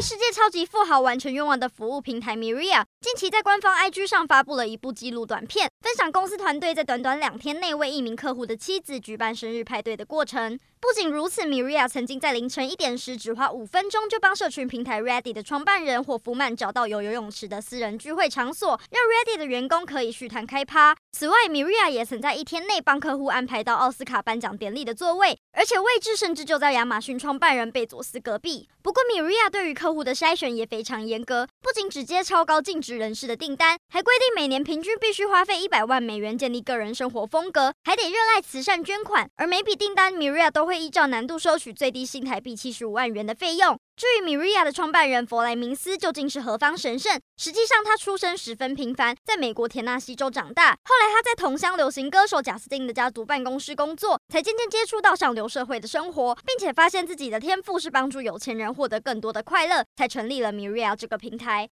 世界超级富豪完成愿望的服务平台 Miria，近期在官方 IG 上发布了一部纪录短片，分享公司团队在短短两天内为一名客户的妻子举办生日派对的过程。不仅如此，Miria 曾经在凌晨一点时，只花五分钟就帮社群平台 Ready 的创办人霍夫曼找到有游泳池的私人聚会场所，让 Ready 的员工可以续摊开趴。此外，Miria 也曾在一天内帮客户安排到奥斯卡颁奖典礼的座位，而且位置甚至就在亚马逊创办人贝佐斯隔壁。不过，Miria 对于客客户的筛选也非常严格，不仅只接超高净值人士的订单，还规定每年平均必须花费一百万美元建立个人生活风格，还得热爱慈善捐款，而每笔订单 Miria 都会依照难度收取最低新台币七十五万元的费用。至于米瑞亚的创办人弗莱明斯究竟是何方神圣？实际上，他出身十分平凡，在美国田纳西州长大。后来他在同乡流行歌手贾斯汀的家族办公室工作，才渐渐接触到上流社会的生活，并且发现自己的天赋是帮助有钱人获得更多的快乐，才成立了米瑞亚这个平台。